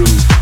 groove.